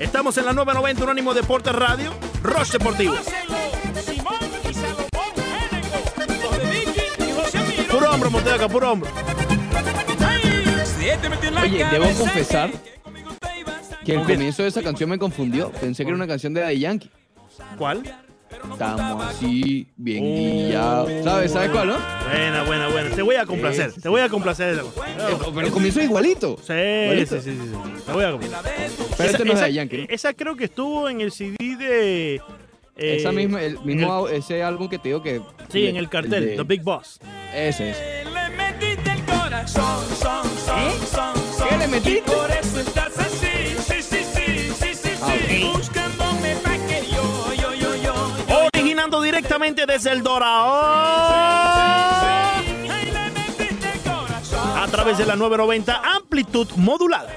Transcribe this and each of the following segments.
Estamos en la 990 Unánimo Deportes Radio, Roche Deportivo. Puro hombro, Monteca, puro hombro. Oye, debo confesar que el comienzo de esa canción me confundió. Pensé que era una canción de Daddy Yankee. ¿Cuál? Estamos así, bien Oh. guillados. ¿Sabes? ¿Sabes cuál, no? Buena, buena, buena. Te voy a complacer, te voy a complacer. Eh, Pero el comienzo es igualito. Sí, Igualito. sí, sí, sí, sí. Te voy a complacer. Pero este no es esa, Daddy Yankee. ¿no? esa creo que estuvo en el CD de... eh, Esa misma, el mismo, au- ese álbum que te digo que. Sí, en el cartel, de- The Big Boss. Ese, ese. Le metiste el corazón, son, son, ¿Eh? son, son. ¿Qué le metiste? Directamente desde el corazón. A través de la 990 amplitud modulada.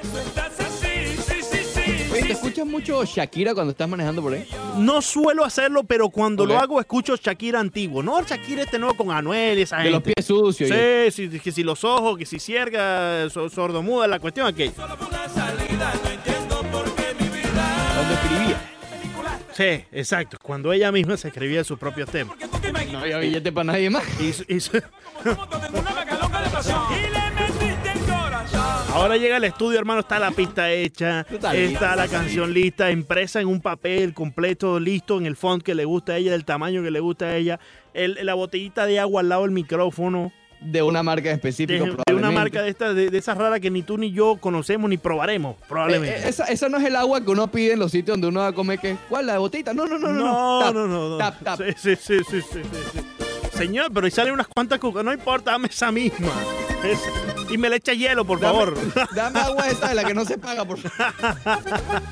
¿te escuchas mucho Shakira cuando estás manejando por ahí? No suelo hacerlo, pero cuando lo hago escucho Shakira antiguo. No Shakira este nuevo con Anuel y esa De los pies sucios. Sí, sí, que si los ojos, que si cierga, so- sordomuda, la cuestión aquella. Cuando Sí, exacto. Cuando ella misma se escribía sus propios temas. No había billete para nadie más. El corazón. Ahora llega al estudio, hermano, está la pista hecha, Está está lista, la canción lista, impresa en un papel completo, listo, en el font que le gusta a ella, del tamaño que le gusta a ella, el- la botellita de agua al lado del micrófono, De una marca de, específica. de una probablemente. marca de estas, de, de esas raras que ni tú ni yo conocemos ni probaremos, probablemente. Eh, eh, esa, esa no es el agua que uno pide en los sitios donde uno va a comer. que ¿Cuál? ¿La botellita? No, no, no, no. no, Tap, no, no, no. Tap, tap. Sí, sí, sí, sí, sí, sí, sí. Señor, pero ahí salen unas cuantas cucas, no importa, dame esa misma. Es- y me le echa hielo, por Dame, favor. dame agua esa de la que no se paga, por favor.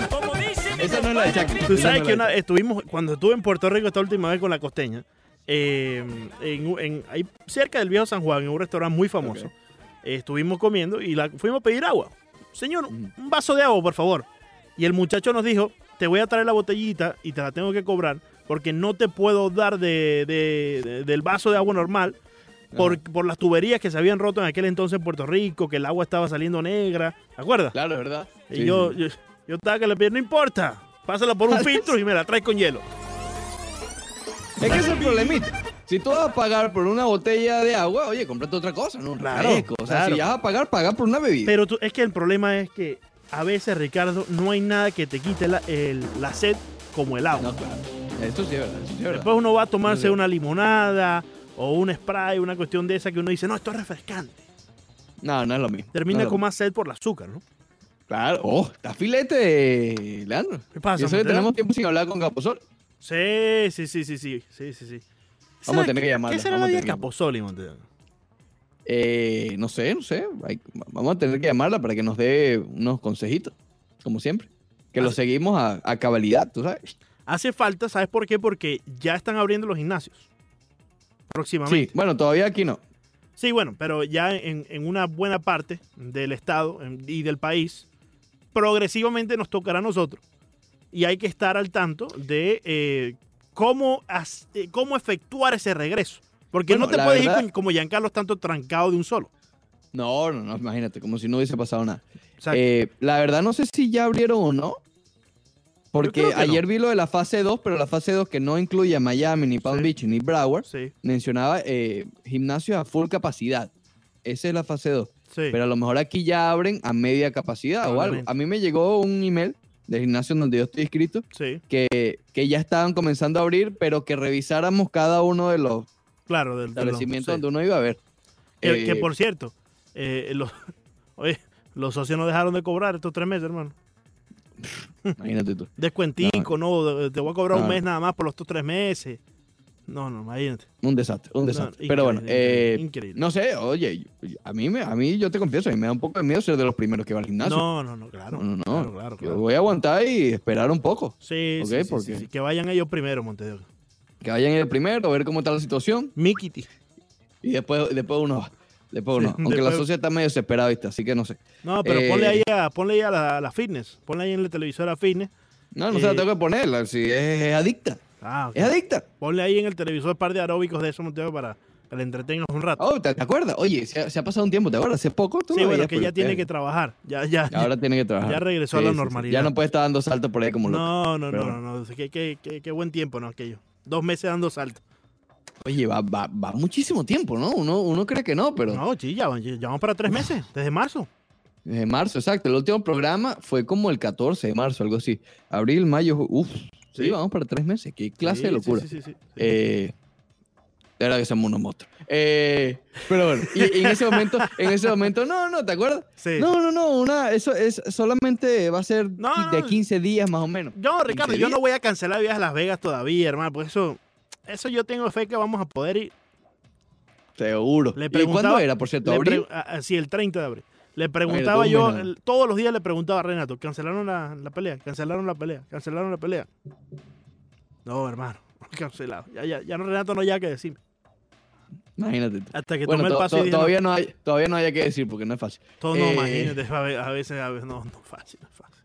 Como dice mi Esa no es la de. Tú sabes no que una, de estuvimos, cuando estuve en Puerto Rico esta última vez con la costeña, eh, en, en- ahí cerca del viejo San Juan, en un restaurante muy famoso, eh, estuvimos comiendo y la, fuimos a pedir agua. Señor, un vaso de agua, por favor. Y el muchacho nos dijo, te voy a traer la botellita y te la tengo que cobrar porque no te puedo dar de, de- de- del vaso de agua normal por, por las tuberías que se habían roto en aquel entonces en Puerto Rico, que el agua estaba saliendo negra. ¿Te acuerdas? Claro, ¿verdad? Y Sí, yo, yo, yo estaba que le pedí, no importa, pásala por un filtro y me la traes con hielo. Es que es el problemita. Si tú vas a pagar por una botella de agua, oye, cómprate otra cosa, ¿no? Un Claro, refresco. O sea, claro. si ya vas a pagar, paga por una bebida. Pero tú- es que el problema es que a veces, Ricardo, no hay nada que te quite la, el- la sed como el agua. No, claro. Esto sí es verdad. Sí es verdad. Después uno va a tomarse una limonada o un spray, una cuestión de esa que uno dice, no, esto es refrescante. No, no es lo mismo. Termina No con más sed por el azúcar, ¿no? Claro. Oh, está filete, Leandro. ¿Qué pasa, Y eso que tenemos tiempo sin hablar con Caposol. Sí, sí, sí, sí, sí, sí, sí, sí. Vamos a ¿Sabe tener que llamarla, ¿Qué será la que Caposoli, Montero? Eh, no sé, no sé. Hay- vamos a tener que llamarla para que nos dé unos consejitos, como siempre. Que lo seguimos a, a cabalidad, tú sabes. Hace falta, ¿sabes por qué? Porque ya están abriendo los gimnasios. Próximamente. Sí, bueno, todavía aquí no. Sí, bueno, pero ya en, en una buena parte del Estado y del país, progresivamente nos tocará a nosotros. Y hay que estar al tanto de eh, cómo, as- eh, cómo efectuar ese regreso. Porque Bueno, no te puedes ir verdad- con- como Giancarlo tanto trancado de un solo. No, no, no, imagínate, como si no hubiese pasado nada. Eh, la verdad no sé si ya abrieron o no. Porque ayer no. vi lo de la fase 2, pero la fase 2 que no incluye a Miami, ni Palm Sí. Beach, ni Broward, sí, mencionaba eh, gimnasios a full capacidad. Esa es la fase 2. sí. Pero a lo mejor aquí ya abren a media capacidad o algo. A mí me llegó un email del gimnasio donde yo estoy inscrito sí, que, que ya estaban comenzando a abrir, pero que revisáramos cada uno de los claro. Del, establecimientos sí. donde uno iba a ver. Que, que, Eh, por cierto, eh, los, oye, los socios no dejaron de cobrar estos tres meses, hermano. Imagínate tú. Descuentico, no, te voy a cobrar un mes nada más por los estos tres meses. No, no, imagínate. Un desastre, un desastre. Pero bueno, eh, increíble. no sé, oye, a mí, me, a mí yo te confieso, a mí me da un poco de miedo ser de los primeros que va al gimnasio. No, no, no, claro. no, no. no. Claro, claro, Yo voy a aguantar y esperar un poco. Sí, Ok, sí, sí, porque- sí, sí, Que vayan ellos primero, Montevideo. Que vayan el primero, a ver cómo está la situación Mikiti. y después, después uno va. Después Sí, uno. Aunque la sociedad está medio desesperada, ¿viste? Así que no sé. No, pero Eh, ponle ahí a, ponle ahí a la, la fitness. Ponle ahí en la televisora fitness. No, no se la Eh, tengo que poner. Si es, es adicta. Ah. Es adicta. Ponle ahí en el televisor un par de aeróbicos de esos, Montevideo, para, que le entretengas un rato. Oh, ¿te, te acuerdas? Oye, se ha, se ha pasado un tiempo, ¿te acuerdas? Hace poco tú sí, bueno, que por ya tiene tele. que trabajar. Ya, ya, Ahora tiene que trabajar. ya regresó a la normalidad. Ya no puede estar dando saltos por ahí como loco. No, no, Pero no, no, no. Qué, qué- qué- qué buen tiempo, ¿no? Aquello. Dos meses dando salto. Oye, va, va, va muchísimo tiempo, ¿no? Uno, uno cree que no, pero No, sí, ya, ya vamos para tres meses, desde marzo. desde marzo, exacto. El último programa fue como el 14 de marzo, algo así. Abril, mayo, ju- uf. Sí, vamos para tres meses. Qué clase de locura. Sí, sí, sí, sí. Eh, de verdad que somos unos monstruos. Eh, pero bueno, y, y en ese momento, en ese momento, no, no, ¿te acuerdas? Sí. No, no, no, una, eso es solamente va a ser No, de no. 15 días más o menos. Yo, Ricardo, 15 yo no voy a cancelar viajes a Las Vegas todavía, hermano. Pues eso, eso yo tengo fe que vamos a poder ir. Seguro. Le ¿Y cuándo era, por cierto? ¿Abril? ah, ah, sí, el 30 de abril. Le preguntaba todo yo, el- todos los días le preguntaba a Renato, cancelaron la, la pelea, cancelaron la pelea, cancelaron la pelea. No, hermano, cancelado. Ya, ya, ya no, Renato no ya que decir. Imagínate. Hasta que Bueno, tomé el paso y dije, no, todavía, no hay, todavía no hay que decir porque no es fácil. todo no, eh, imagínate, a ve- a veces, a veces, no, no es fácil, no es fácil.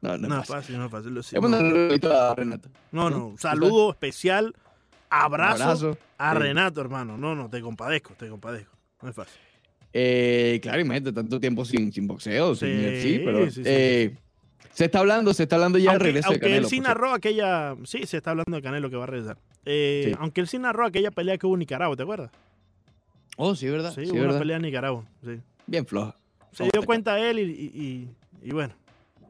No, no, No es es fácil. no es fácil. lo- a no. Renato. No, ¿no? no, ¿Tú saludo especial, abrazo, Abrazo. a Sí. Renato, hermano. No, no, te compadezco, te compadezco. No es fácil. Eh, claro, imagínate, tanto tiempo sin, sin boxeo, sin Sí, UFC, pero sí, sí, eh, se está hablando, se está hablando ya aunque regreso de aunque Canelo. él sí narró aquella. Sí, se está hablando de Canelo que va a regresar. Eh, Sí. Aunque él sí narró aquella pelea que hubo en Nicaragua, ¿te acuerdas? Oh, sí, verdad. Sí, Sí, hubo una verdad. pelea en Nicaragua. Sí. Bien floja. Se dio cuenta él y, y, y- y bueno.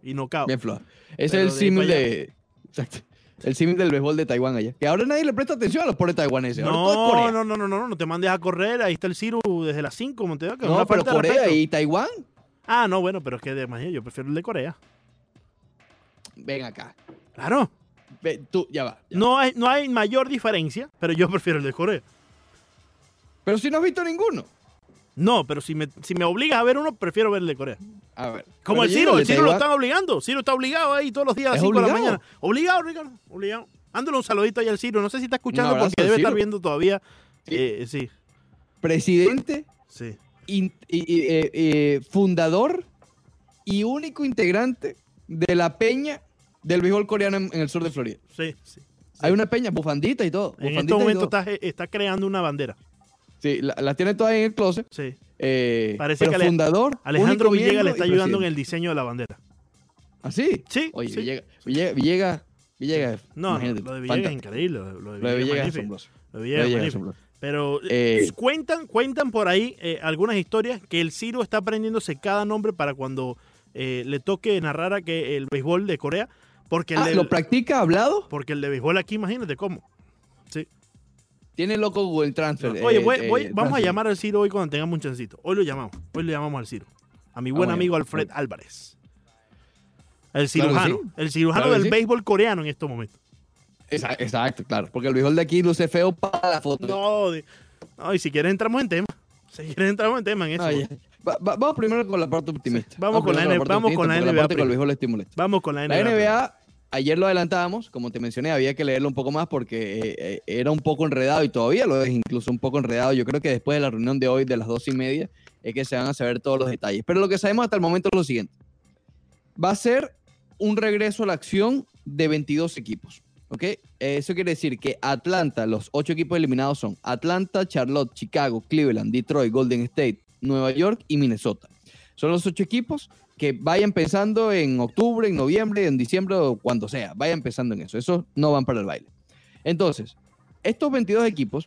Y nocao. Bien floja. Ese es el de símil de. Exacto. El símil del béisbol de Taiwán allá. Que ahora nadie le presta atención a los pobres taiwaneses. No, Corea. no, no, no, no, no te mandes a correr. Ahí está el Ciro desde las 5, Monteo. Que es No, pero Corea y Taiwán, Ah, no, bueno, pero es que de yo prefiero el de Corea. ven acá. Claro. Tú, ya va. ya. No hay, no hay mayor diferencia, pero yo prefiero el de Corea. Pero si no has visto ninguno. No, pero si me, si me obligas a ver uno, prefiero ver el de Corea. A ver. Como el Ciro, el Ciro lo están obligando. Ciro está obligado ahí todos los días a las ¿Es 5 de la mañana. Obligado, Ricardo. Obligado. Ándale un saludito ahí al Ciro. No sé si está escuchando porque debe Ciro. estar viendo todavía. Sí. Eh, sí, Presidente, sí. in- eh, eh, fundador y único integrante de la peña del béisbol coreano en, en el sur de Florida. Sí, sí. Hay una peña, bufandita y todo. En este momento todo. está, está creando una bandera. Sí, la, la tiene todas en el closet. Sí. eh, Parece que fundador. Alejandro Villegas le está ayudando en el diseño de la bandera. ¿Ah, sí? Sí. Oye, sí. Villegas, Villegas, Villegas, Villegas, No, lo de Villegas es increíble. Lo, de Villegas es asombroso. Lo de Villegas es Villegas asombroso. Pero Eh, eh, cuentan, cuentan por ahí eh, algunas historias que el Ciro está aprendiéndose cada nombre para cuando eh, le toque narrar a que el béisbol de Corea. Porque el, Ah, de, ¿Lo practica hablado? porque el de béisbol aquí, imagínate cómo. Tiene loco Google Transfer. Oye, eh, voy- eh, voy- vamos a llamar al Ciro hoy cuando tengamos un chancito. Hoy lo llamamos. Hoy le llamamos al Ciro. A mi buen Vamos a amigo. Alfred Álvarez. El Claro cirujano. sí. El cirujano Claro del sí. béisbol coreano en estos momentos. Exa- Exacto, claro. Porque el béisbol de aquí luce feo para la foto. No, de- no, y si quieres entramos en tema. Si quieres entramos en tema en eso. Ah. Va- va- vamos primero con la parte optimista. Vamos con la con la NBA con el primero. béisbol estimulante. Vamos con la NBA. La NBA, ayer lo adelantábamos, como te mencioné, había que leerlo un poco más porque eh, eh, era un poco enredado y todavía lo es incluso un poco enredado. Yo creo que después de la reunión de hoy de las dos y media es que se van a saber todos los detalles. Pero lo que sabemos hasta el momento es lo siguiente. Va a ser un regreso a la acción de 22 equipos. ¿ok? Eso quiere decir que Atlanta, los ocho equipos eliminados son Atlanta, Charlotte, Chicago, Cleveland, Detroit, Golden State, Nueva York y Minnesota. Son los ocho equipos que vayan pensando en octubre, en noviembre, en diciembre o cuando sea. Vayan pensando en eso. Esos no van para el baile. Entonces, estos 22 equipos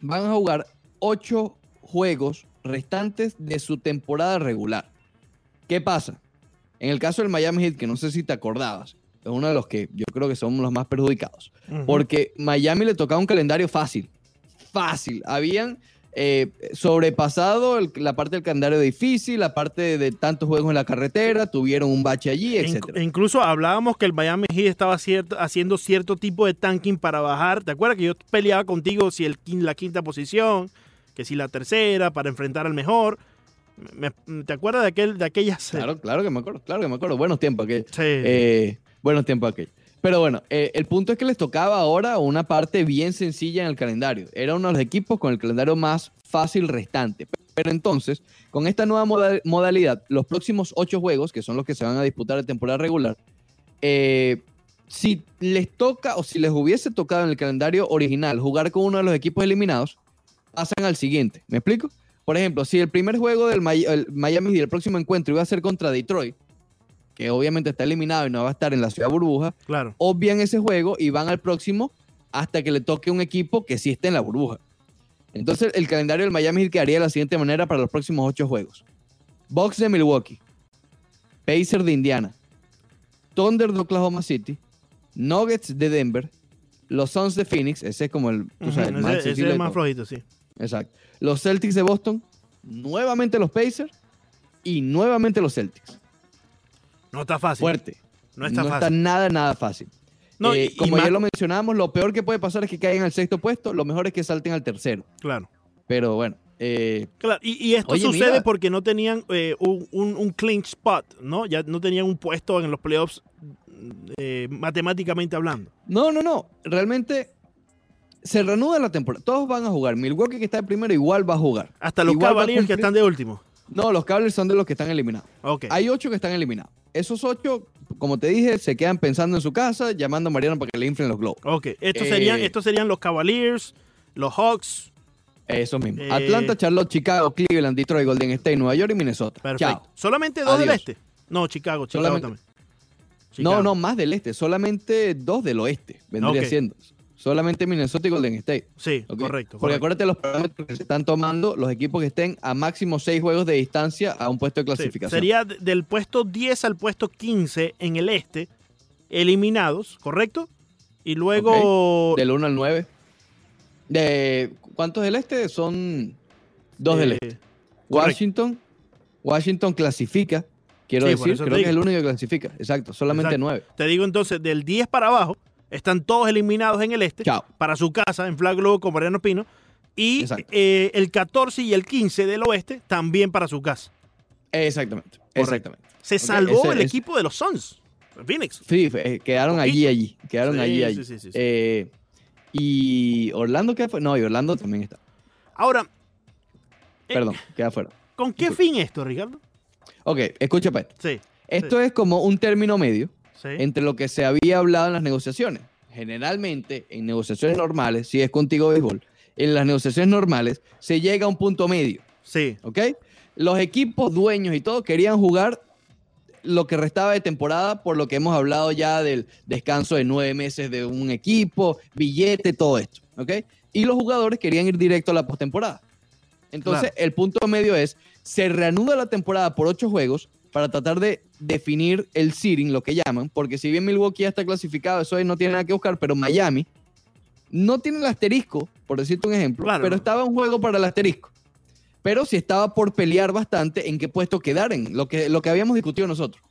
van a jugar ocho juegos restantes de su temporada regular. ¿Qué pasa? En el caso del Miami Heat, que no sé si te acordabas, es uno de los que yo creo que somos los más perjudicados. Porque Miami le tocaba un calendario fácil. Fácil. Habían eh, sobrepasado el- la parte del calendario difícil, la parte de, tantos juegos en la carretera, tuvieron un bache allí, Inc- etc. incluso hablábamos que el Miami Heat estaba cierto- haciendo cierto tipo de tanking para bajar. ¿Te acuerdas que yo peleaba contigo si el, la quinta posición, que si la tercera, para enfrentar al mejor? Me- ¿Te acuerdas de, aquel, de aquellas... Claro, claro que me acuerdo, claro que me acuerdo. Buenos tiempos aquellos. Sí. Eh, buenos tiempos aquellos. Pero bueno, eh, el punto es que les tocaba ahora una parte bien sencilla en el calendario. Era uno de los equipos con el calendario más fácil restante. Pero entonces, con esta nueva moda- modalidad, los próximos ocho juegos, que son los que se van a disputar de temporada regular, eh, si les toca o si les hubiese tocado en el calendario original jugar con uno de los equipos eliminados, pasan al siguiente. ¿Me explico? Por ejemplo, si el primer juego del Mi- el Miami y el próximo encuentro iba a ser contra Detroit, que obviamente está eliminado y no va a estar en la ciudad burbuja, Claro. obvian ese juego y van al próximo hasta que le toque un equipo que sí esté en la burbuja. Entonces, el calendario del Miami Heat quedaría de la siguiente manera para los próximos ocho juegos: Bucks de Milwaukee, Pacers de Indiana, Thunder de Oklahoma City, Nuggets de Denver, los Suns de Phoenix, ese es como el, tú sabes, el Ujú, más ese, ese accesible es el más flojito, sí. Exacto. Los Celtics de Boston, nuevamente los Pacers y nuevamente los Celtics. No está fácil. Fuerte. No está fácil. nada, nada fácil. No, Eh, y- como ya lo mencionamos, lo peor que puede pasar es que caigan al sexto puesto, lo mejor es que salten al tercero. Claro. Pero bueno, eh, Claro, y, y esto Oye, sucede mira. porque no tenían eh, un, un, un clinch spot, ¿no? Ya no tenían un puesto en los playoffs matemáticamente hablando. no, no, no. Realmente se reanuda la temporada. Todos van a jugar. Milwaukee que está de primero igual va a jugar. Hasta los Igual Cavaliers que están de último. No, los Cavaliers son de los que están eliminados. Ok. Hay ocho que están eliminados. Esos ocho, como te dije, se quedan pensando en su casa, llamando a Mariano para que le inflen los globos. Ok. Estos, Eh, serían, estos serían los Cavaliers, los Hawks. Eso mismo. Eh, Atlanta, Charlotte, Chicago, Cleveland, Detroit, Golden State, Nueva York y Minnesota. Perfecto. Chao. Solamente dos del este. No, Chicago, Chicago Solamente- también. No, Chicago. no, más del este. Solamente dos del oeste vendría Ok. siendo. Solamente Minnesota y Golden State. Sí, correcto. Porque correcto. acuérdate los parámetros que se están tomando los equipos que estén a máximo seis juegos de distancia a un puesto de Sí, clasificación. Sería de- del puesto 10 al puesto 15 en el este, eliminados, ¿correcto? Y luego... Del 1 al 9. De, ¿Cuántos del este? Son dos del eh, este. correcto. Washington. Washington clasifica. Quiero Sí, decir, creo que es el único que clasifica. Exacto, solamente Exacto. nueve. Te digo entonces, del 10 para abajo, están todos eliminados en el este, Chao. para su casa, en Flag Globo con Mariano Pino. Y eh, el 14 y el 15 del oeste, también para su casa. Exactamente, exactamente. Se salvó ese el equipo de los Suns, Phoenix. Sí, eh, quedaron allí, allí. Quedaron Sí, allí, allí. sí, sí, sí. Eh, y Orlando queda fuera. No, y Orlando también está. Ahora, eh, Perdón, queda fuera. ¿con qué Disculpa. fin esto, Ricardo? Ok, escucha, pues. Sí, Esto es como un término medio sí. entre lo que se había hablado en las negociaciones. Generalmente, en negociaciones normales, si es contigo béisbol, en las negociaciones normales se llega a un punto medio. Sí, ¿ok? Los equipos dueños y todo querían jugar lo que restaba de temporada, por lo que hemos hablado ya del descanso de nueve meses de un equipo, billete, todo esto, ¿ok? Y los jugadores querían ir directo a la postemporada. Entonces, el punto medio es, se reanuda la temporada por ocho juegos para tratar de definir el seeding, lo que llaman, porque si bien Milwaukee ya está clasificado, eso ahí no tiene nada que buscar, pero Miami no tiene el asterisco, por decirte un ejemplo, Claro. pero estaba un juego para el asterisco pero sí estaba por pelear bastante en qué puesto quedar en lo que, lo que habíamos discutido nosotros.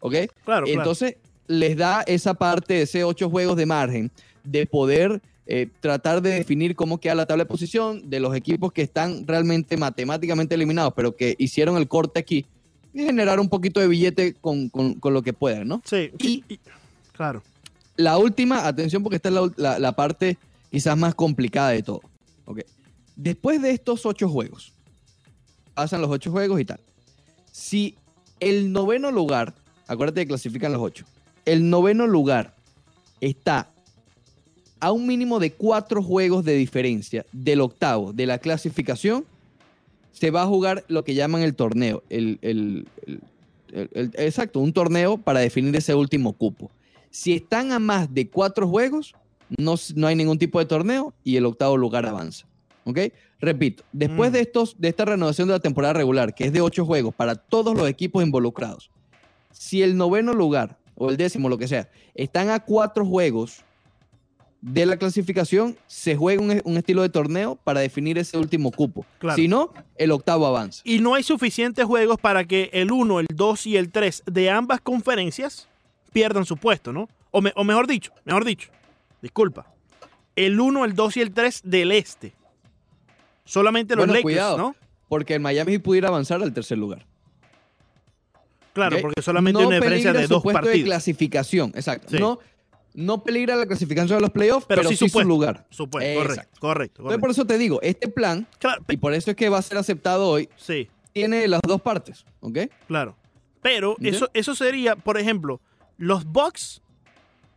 ¿Ok? claro, claro. Entonces, les da esa parte ese ocho juegos de margen de poder eh, tratar de definir cómo queda la tabla de posición de los equipos que están realmente matemáticamente eliminados, pero que hicieron el corte aquí y generar un poquito de billete con, con- con lo que puedan, ¿no? Sí, y- y- claro. La última, atención porque esta es la, la- la parte quizás más complicada de todo. ¿ok? Después de estos ocho juegos, pasan los ocho juegos y tal. Si el noveno lugar, acuérdate que clasifican los ocho, el noveno lugar está a un mínimo de cuatro juegos de diferencia del octavo de la clasificación, se va a jugar lo que llaman el torneo. El, exacto, un torneo para definir ese último cupo. Si están a más de cuatro juegos, no, no hay ningún tipo de torneo y el octavo lugar avanza. ¿Ok? Repito, después Mm. de, estos, de esta renovación de la temporada regular, que es de ocho juegos para todos los equipos involucrados, si el noveno lugar o el décimo, lo que sea, están a cuatro juegos de la clasificación, se juega un, un estilo de torneo para definir ese último cupo. Claro. Si no, el octavo avanza. Y no hay suficientes juegos para que el 1, el 2 y el 3 de ambas conferencias pierdan su puesto, ¿no? O, me- o mejor dicho, mejor dicho, disculpa. El 1, el 2 y el 3 del este. Solamente los Bueno, Lakers, cuidado. ¿no? Porque el Miami pudiera avanzar al tercer lugar. Claro, porque solamente No hay una diferencia de dos puesto de partidos. clasificación, exacto. Sí. No, no peligra la clasificación de los playoffs, Pero pero, sí su lugar. Supuesto, correcto, correcto, Entonces, por eso te digo, este plan, Claro, y por eso es que va a ser aceptado hoy, sí, tiene las dos partes, ¿ok? claro. Pero eso, eso sería, por ejemplo, los Bucks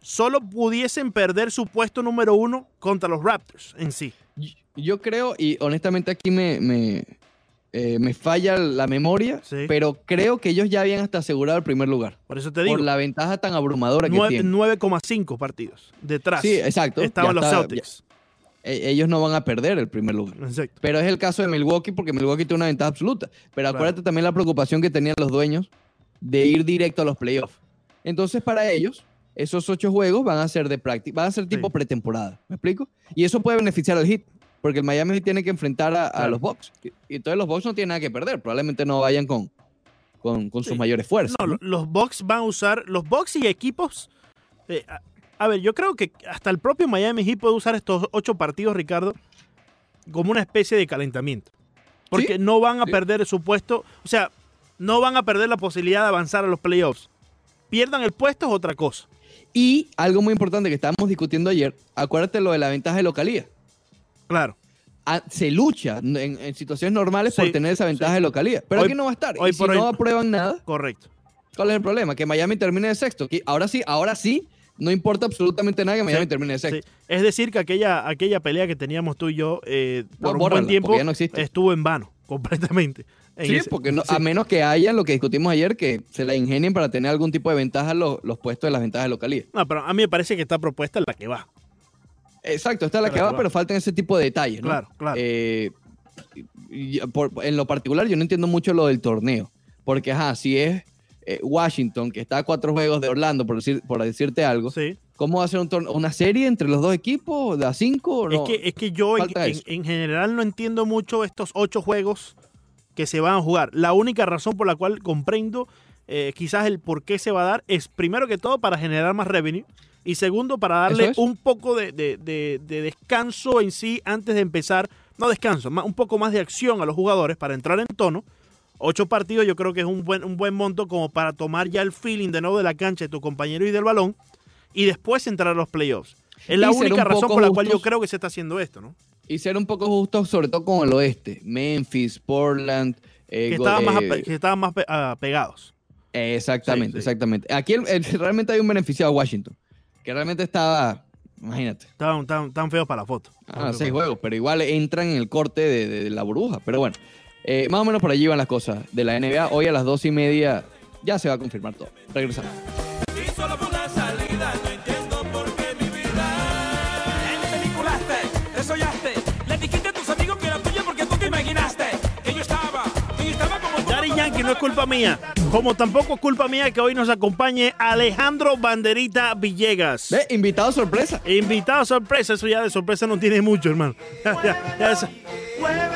solo pudiesen perder su puesto número uno contra los Raptors en sí. Yo creo, y honestamente aquí me, me, eh, me falla la memoria, Sí. pero creo que ellos ya habían hasta asegurado el primer lugar. Por eso te digo, Por la ventaja tan abrumadora que nue- tienen. 9,5 partidos detrás. Sí, exacto. Estaban los está- Celtics. ya- e- ellos no van a perder el primer lugar. Exacto. Pero es el caso de Milwaukee porque Milwaukee tiene una ventaja absoluta. Pero Claro. acuérdate también la preocupación que tenían los dueños de ir directo a los playoffs. Entonces, para ellos, esos ocho juegos van a ser de práctica, van a ser tipo Sí. pretemporada. ¿Me explico? Y eso puede beneficiar al Heat, porque el Miami Heat tiene que enfrentar a, los Bucks. Y, y entonces los Bucks no tienen nada que perder. Probablemente no vayan con, con, con sus Sí. mayores fuerzas. No, ¿no? lo- los Bucks van a usar, los Bucks y equipos. eh, a, a ver, yo creo que hasta el propio Miami Heat puede usar estos ocho partidos, Ricardo, como una especie de calentamiento. Porque Sí, no van a sí. perder su puesto, o sea, no van a perder la posibilidad de avanzar a los playoffs. Pierdan el puesto es otra cosa. Y algo muy importante que estábamos discutiendo ayer, acuérdate lo de la ventaja de localía. Claro. Ah, se lucha en, en situaciones normales por tener esa ventaja sí. de localía. Pero Hoy- aquí no va a estar. hoy y si por hoy- no aprueban nada, Correcto. ¿cuál es el problema? Que Miami termine de sexto. Que ahora sí, ahora sí, no importa absolutamente nada que Miami Sí, termine de sexto. Es decir, que aquella, aquella pelea que teníamos tú y yo eh, No, por un buen tiempo no existe. estuvo en vano, completamente. En Sí, ese- porque no- a menos que haya lo que discutimos ayer, que se la ingenien para tener algún tipo de ventaja los, los puestos de las ventajas de localía. No, pero a mí me parece que esta propuesta es la que va. Exacto, esta es la Pero que va, pero faltan ese tipo de detalles, ¿no? Claro, claro. Eh, por- en lo particular, yo no entiendo mucho lo del torneo. Porque, ajá, si es eh, Washington, que está a cuatro juegos de Orlando, por, decir, por decirte algo, Sí. ¿cómo va a ser un torneo? ¿Una serie entre los dos equipos? ¿De a cinco? No. Es, que, es que yo en general no entiendo mucho estos ocho juegos que se van a jugar. La única razón por la cual comprendo eh, quizás el por qué se va a dar es primero que todo para generar más revenue y segundo para darle es. un poco de, de- de- de descanso en sí antes de empezar. No descanso, más- un poco más de acción a los jugadores para entrar en tono. Ocho partidos yo creo que es un buen, un buen monto como para tomar ya el feeling de nuevo de la cancha de tu compañero y del balón y después entrar a los playoffs. Es la única razón por la cual yo justos. creo que se está haciendo esto, ¿no? Y ser un poco justo, sobre todo con el oeste. Memphis, Portland. eh, que Go- estaban más, eh, que estaban más pe- ah, pegados. Exactamente, Sí, sí. exactamente. Aquí el- el- realmente hay un beneficiado Washington. Que realmente estaba, imagínate, Estaban tan, tan feos para la foto. ah, seis juegos, pero igual entran en el corte de, de- de la burbuja. Pero bueno, eh, más o menos por allí van las cosas de la NBA. Hoy a las dos y media ya se va a confirmar todo. Regresamos. Y solo por una salida, no entiendo por qué mi vida. Me peliculaste, desollaste. Le dijiste a tus amigos que era tuya porque tú te imaginaste que yo estaba, que yo estaba como tú. Daddy Yankee no es culpa mía, como tampoco es culpa mía que hoy nos acompañe Alejandro Banderita Villegas. Ve, invitado sorpresa. Invitado sorpresa, eso ya de sorpresa no tiene mucho, hermano. Ya, ya, ya esa-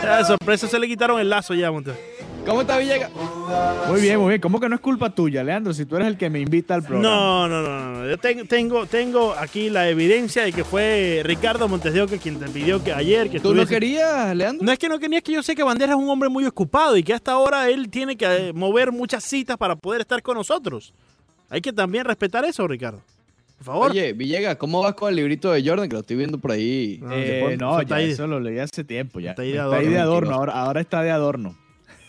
ya de sorpresa se le quitaron el lazo ya, Montes. ¿Cómo está Villegas? Muy bien, muy bien. ¿Cómo que no es culpa tuya, Leandro? Si tú eres el que me invita al programa. No, no, no, no. Yo ten- tengo, tengo aquí la evidencia de que fue Ricardo Montes de Oca quien te pidió que ayer que ¿Tú no estuviese- querías, Leandro? No es que no quería, es que yo sé que Bandera es un hombre muy ocupado y que hasta ahora él tiene que eh, mover muchas citas para poder estar con nosotros. Hay que también respetar eso, Ricardo. Por favor. Oye, Villegas, ¿cómo vas con el librito de Jordan? Que lo estoy viendo por ahí. No, Eh, Eso no, está ya ahí. eso lo leí hace tiempo ya. Está ahí de Está adorno. ahí de adorno, ahora está de adorno.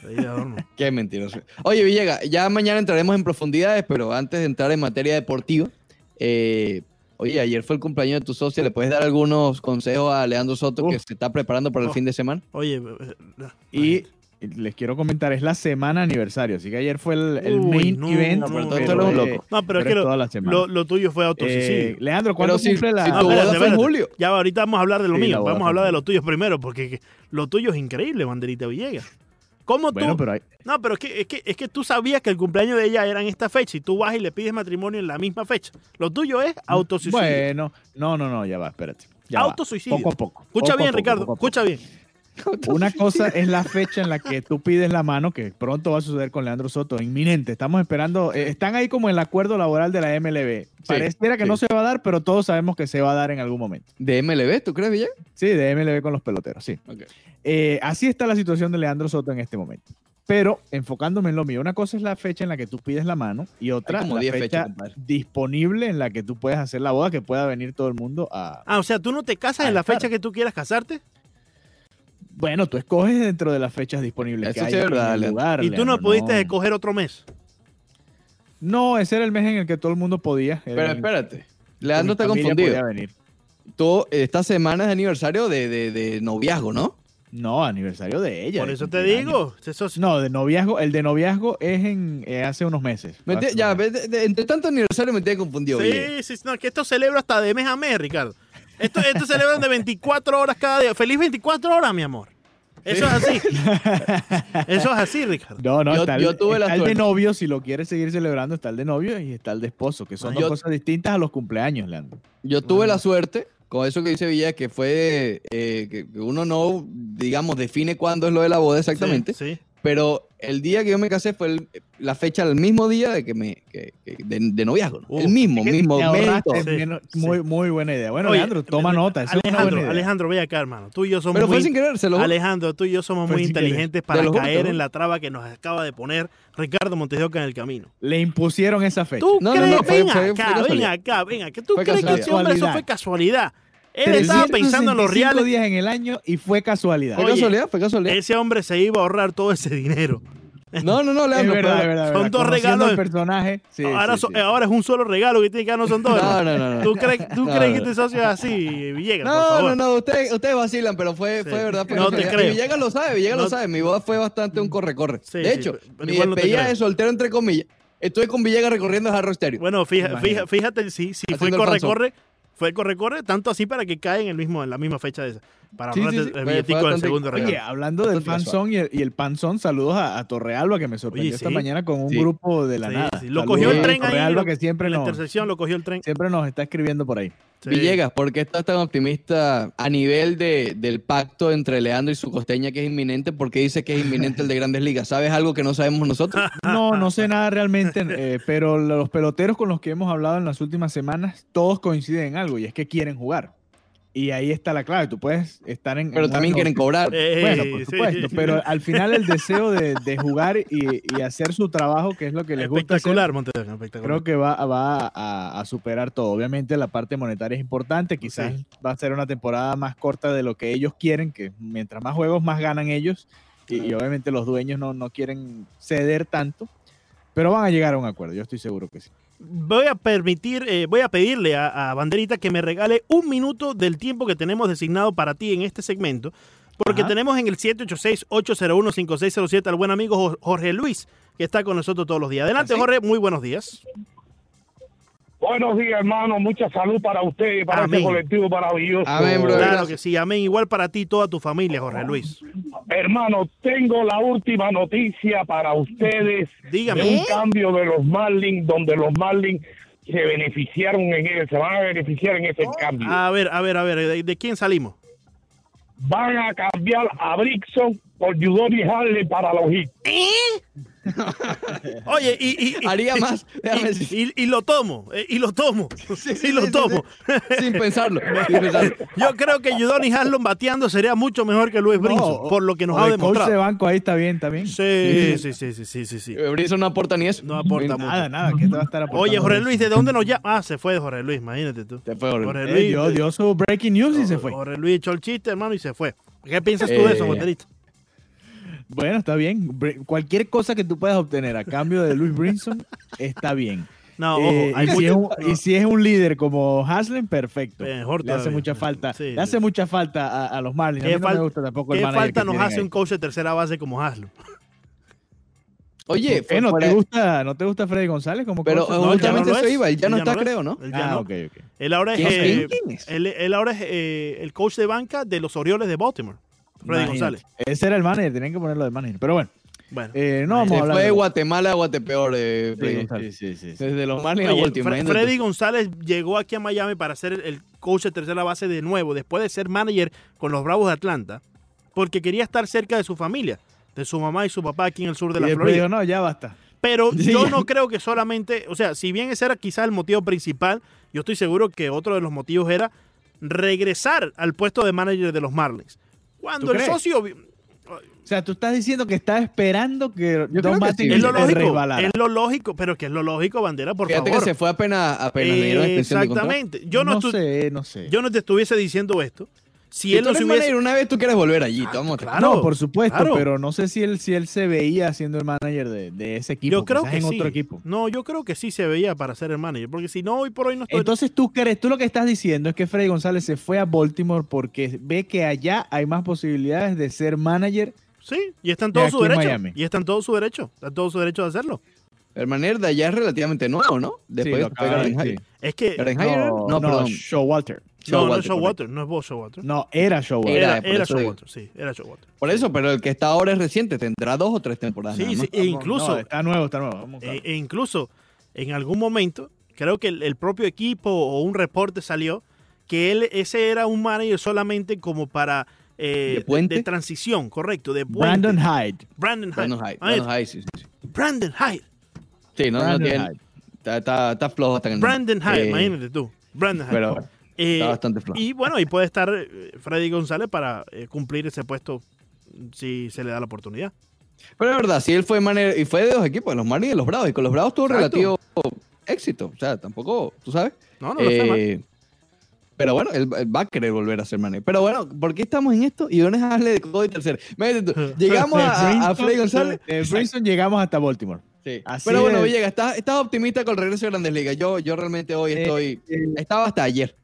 Qué mentiroso. Oye, Villegas, ya mañana entraremos en profundidades, pero antes de entrar en materia deportiva, eh, oye, ayer fue el cumpleaños de tu socia. ¿Le puedes dar algunos consejos a Leandro Soto que se está preparando para el Oh. fin de semana? Oye, eh, Y les quiero comentar, es la semana aniversario, así que ayer fue el, el Uy, main no, event. no, un loco. no, pero es que lo, lo- lo tuyo fue Eh, autosuicidio. Leandro, ¿cuándo Pero si- cumple la...? si Ah, tu boda espérate, fue en julio. Ya ahorita vamos a hablar de lo Sí, mío. Vamos a hablar de lo tuyo primero, porque lo tuyo es increíble, Banderita Villegas. ¿Cómo tú? Bueno, pero hay- No, pero es que, es, que, es que tú sabías que el cumpleaños de ella era en esta fecha y tú vas y le pides matrimonio en la misma fecha. Lo tuyo es autosuicidio. Bueno, no, no, no, ya va, espérate. ya va. Autosuicidio. Poco a poco. Escucha poco bien, poco, Ricardo. poco. Escucha bien. Una cosa es la fecha en la que tú pides la mano, que pronto va a suceder con Leandro Soto, inminente. Estamos esperando, eh, están ahí como el acuerdo laboral de la MLB. Pareciera que sí. no se va a dar, pero todos sabemos que se va a dar en algún momento. ¿De MLB, tú crees, Villegas? Sí, de MLB con los peloteros, sí. Ok. Eh, así está la situación de Leandro Soto en este momento. Pero enfocándome en lo mío, una cosa es la fecha en la que tú pides la mano y otra como la 10 fecha fechas, disponible en la que tú puedes hacer la boda, que pueda venir todo el mundo a... Ah, o sea, tú no te casas en la fecha que tú quieras casarte Bueno, tú escoges dentro de las fechas disponibles Eso que sí hay es en verdad, el Leandro. lugar, y tú no pudiste escoger otro mes. No, ese era el mes en el que todo el mundo podía. Era Pero espérate. Leandro está confundido. podía venir. tú, esta semana es aniversario de, de, de noviazgo, ¿no? No, aniversario de ella. Por de eso te digo. Eso es- No, de noviazgo, el de noviazgo es en eh, hace unos meses. Me te- Hace ya, unos de- de- entre tanto aniversario me tiene confundido. oye. Sí, sí, no, que esto celebra hasta de mes a mes, Ricardo. Esto, esto celebran de 24 horas cada día. Feliz 24 horas, mi amor. Eso es así. Eso es así, Ricardo. No, no, Yo- está, el, yo tuve la está el de suerte. novio, si lo quieres seguir celebrando, está el de novio y está el de esposo, que son dos cosas distintas a los cumpleaños, Leandro. Yo tuve la suerte, con eso que dice Villa, que fue eh, que que uno no, digamos, define cuándo es lo de la boda exactamente, Sí, sí. Pero el día que yo me casé fue el- la fecha del mismo día de que me que- que- de, de noviazgo. ¿no? Uh, el mismo, Es que mismo. Sí, menos- sí. muy, muy buena idea. Bueno, Oye, Leandro, toma nota. Esa es una Alejandro, buena idea. Alejandro, ve acá, hermano. Tú y yo somos Pero fue muy... sin querer, se lo. Alejandro, tú y yo somos Fue muy querer. inteligentes Te para caer juro. en la traba que nos acaba de poner Ricardo Montes de Oca en el camino. Le impusieron esa fecha. ¿Tú No, no, crees? no, fue- ven fue- fue acá, ven casualidad. acá, ven acá. ¿Tú Fue crees que ese casualidad. hombre eso fue casualidad? Él estaba pensando en los 365 reales. días en el año y fue casualidad. Fue Oye, casualidad, fue casualidad. Ese hombre se iba a ahorrar todo ese dinero. No, no, no, Es Leandro. verdad, pero- es verdad, son verdad. dos regalos. el personaje. sí, ahora, sí, so- sí. ahora es un solo regalo que tiene que dar, no son dos. No, no, no, no. ¿Tú crees, tú No, crees no. que este socio es así, Villegas? por No, favor? no, no, ustedes, ustedes vacilan, pero fue, Sí. fue verdad. fue No te creo. Y Villegas lo sabe, Villegas No- lo sabe. Mi boda fue bastante un corre-corre. Sí, de sí, hecho, mi despedida de soltero, entre comillas, estoy con Villegas recorriendo el Jarro Estéreo. Bueno, fija- fíjate, si, si fue corre-corre, fue corre-corre, tanto así para que cae en, el mismo, en la misma fecha de esa. Para Sí, ahorrarte sí, sí. del segundo regalo. Oye, hablando del fanzón y el, y el panzón, saludos a, a Torrealba que me sorprendió Oye, esta mañana con un Sí. grupo de la Sí, nada. sí. Lo Saludos cogió el a tren ahí, Torrealba lo- que siempre en la nos, intersección lo cogió el tren. siempre nos está escribiendo por ahí. Sí. Villegas, ¿por qué estás tan optimista a nivel de, del pacto entre Leandro y su costeña que es inminente? ¿Por qué dice que es inminente el de Grandes Ligas? ¿Sabes algo que no sabemos nosotros? No, no sé nada realmente, eh, pero los peloteros con los que hemos hablado en las últimas semanas, todos coinciden en algo y es que quieren jugar. Y ahí está la clave. Tú puedes estar en. Pero en también quieren cobrar. Bueno, por sí. supuesto, pero al final el deseo de, de jugar y, y hacer su trabajo, que es lo que les gusta hacer, Espectacular, espectacular. creo que va, va a, a superar todo. Obviamente la parte monetaria es importante, quizás Sí. va a ser una temporada más corta de lo que ellos quieren, que mientras más juegos más ganan ellos, y, y obviamente los dueños no, no quieren ceder tanto, pero van a llegar a un acuerdo, yo estoy seguro que sí. Voy a permitir, eh, voy a pedirle a, a Banderita que me regale un minuto del tiempo que tenemos designado para ti en este segmento, porque Ajá. tenemos en el 786-801-5607 al buen amigo Jo- Jorge Luis, que está con nosotros todos los días. Adelante, ¿Ah, sí? Jorge, muy buenos días. Buenos días, hermano. Mucha salud para usted y para Amén. este colectivo maravilloso. Amén, brother. Claro que sí, amén. Igual para ti y toda tu familia, Jorge Luis. Hermano, tengo la última noticia para ustedes Dígame. de un cambio de los Marlins, donde los Marlins se beneficiaron en él, se van a beneficiar en ese cambio. A ver, a ver, a ver, ¿de, de quién salimos? Van a cambiar a Brixon por Judori Harley para los hits. Oye, y, y- y- Haría más, y, y- y lo tomo, eh, y lo tomo, Sí, sí, y lo sí, tomo. Sin pensarlo. sin pensarlo. Yo creo que Judoni Harlon bateando sería mucho mejor que Luis Brinson, No, por lo que nos ha de coach de demostrado. banco ahí está bien también. Sí, sí, sí, sí, sí, sí, sí. Eh, Brinson no aporta ni eso. No aporta mucho. Nada, nada, que te va a estar aportando Oye, Jorge? Luis, ¿de dónde nos llama? Ah, se fue Jorge Luis, imagínate tú. Se fue, Jorge. Jorge Eh, Luis. dio, dio su breaking news y se fue. Jorge Luis echó el chiste, hermano, y se fue. ¿Qué piensas tú de eso, Eh, Monterito? Bueno, está bien. Br- Cualquier cosa que tú puedas obtener a cambio de Luis Brinson está bien. No, Eh, ojo, hay y, si es un, y si es un líder como Haslem, perfecto. Mejor le hace mucha falta. Sí, le hace mucha falta a, a los Marlins. A ¿Qué mí no fal- me gusta tampoco el ¿Qué falta que nos hace ahí. un coach de tercera base como Haslo? Oye, ¿Por qué no fuera- te gusta, no te gusta Freddy González como pero No, no justamente eso es. iba, él ya no está, no lo es. creo, ¿no? Él ya Ah, no. ok, ok. Él ahora es, ¿Quién- eh, él, él ahora es eh, el coach de banca de los Orioles de Baltimore, Freddy Imagínate. González. Ese era el manager, tenían que ponerlo de manager. Pero bueno, Bueno, eh, no vamos Se a hablar fue de Guatemala a Guatepeor, eh, Freddy. Sí, sí, sí. Desde los Marlins a Baltimore. Fre-. Freddy González llegó aquí a Miami para ser el, coach de tercera base de nuevo, después de ser manager con los Bravos de Atlanta, porque quería estar cerca de su familia, de su mamá y su papá aquí en el sur de Y la Florida. dijo, no, ya basta. Pero Sí. yo no creo que solamente, o sea, si bien ese era quizás el motivo principal, yo estoy seguro que otro de los motivos era regresar al puesto de manager de los Marlins. Cuando ¿Tú el crees? socio O sea, tú estás diciendo que estás esperando que Yo Don que Mattingly sí. es lo lógico, resbalara. es lo lógico, pero que es lo lógico, bandera, por Fíjate favor. que se fue apenas, apenas le dieron extensión de contrato. Exactamente. Yo no, no sé, no sé. yo no te estuviese diciendo esto Si, él tú no se eres hubiese... manager una vez, tú quieres volver allí. te vamos a- claro. no, por supuesto, claro. pero no sé si él, si él se veía siendo el manager de, de ese equipo. Yo creo que en sí. otro equipo. No, yo creo que sí se veía para ser el manager, porque si no, hoy por hoy no estoy... Entonces tú crees, tú lo que estás diciendo es que Freddy González se fue a Baltimore porque ve que allá hay más posibilidades de ser manager. sí, y está en todo su derecho. Miami. Y está en todo su derecho. Está en todo su derecho de hacerlo. El manager de allá es relativamente nuevo, ¿no? Después Sí, de- sí. Es que... No, no, no, perdón. Showalter. No, no es Showalter, correcto. no es vos Showalter. No, era Showalter. Era, Era, por era digo. Showalter, sí, era Showalter. Por eso, pero el que está ahora es reciente, tendrá dos o tres temporadas. Sí, nada más. sí, e incluso, No, está nuevo, está nuevo. Vamos, e, e incluso en algún momento, creo que el, el propio equipo o un reporte salió que él ese era un manager solamente como para eh, ¿De puente? de transición, correcto, de puente. Brandon Hyde. Brandon Hyde. Brandon Hyde. Ah, es- Brandon Hyde, sí, sí, sí. Brandon Hyde. Sí, no, no tiene. Hyde. Está, está, está flojo hasta en el Brandon. Hyde, Eh, imagínate tú. Brandon Hyde. Pero Eh, está bastante flojo. y bueno, ahí puede estar eh, Freddy González para eh, cumplir ese puesto si se le da la oportunidad. Pero es verdad, sí, él fue manager y fue de dos equipos, de los Marlins y de los Bravos. Y con los Bravos tuvo Exacto. relativo éxito. O sea, tampoco, tú sabes. No, no, no. Eh, pero bueno, él, él va a querer volver a ser manager. Pero bueno, ¿por qué estamos en esto? Y dónde es darle de Cody tercero. Llegamos a, a, a Freddy González. De Brinson llegamos hasta Baltimore. Sí. Así Pero bueno, es. Villegas, ¿estás, estás optimista con el regreso de Grandes Ligas. Yo, yo realmente hoy Eh, estoy. eh, Estaba hasta ayer.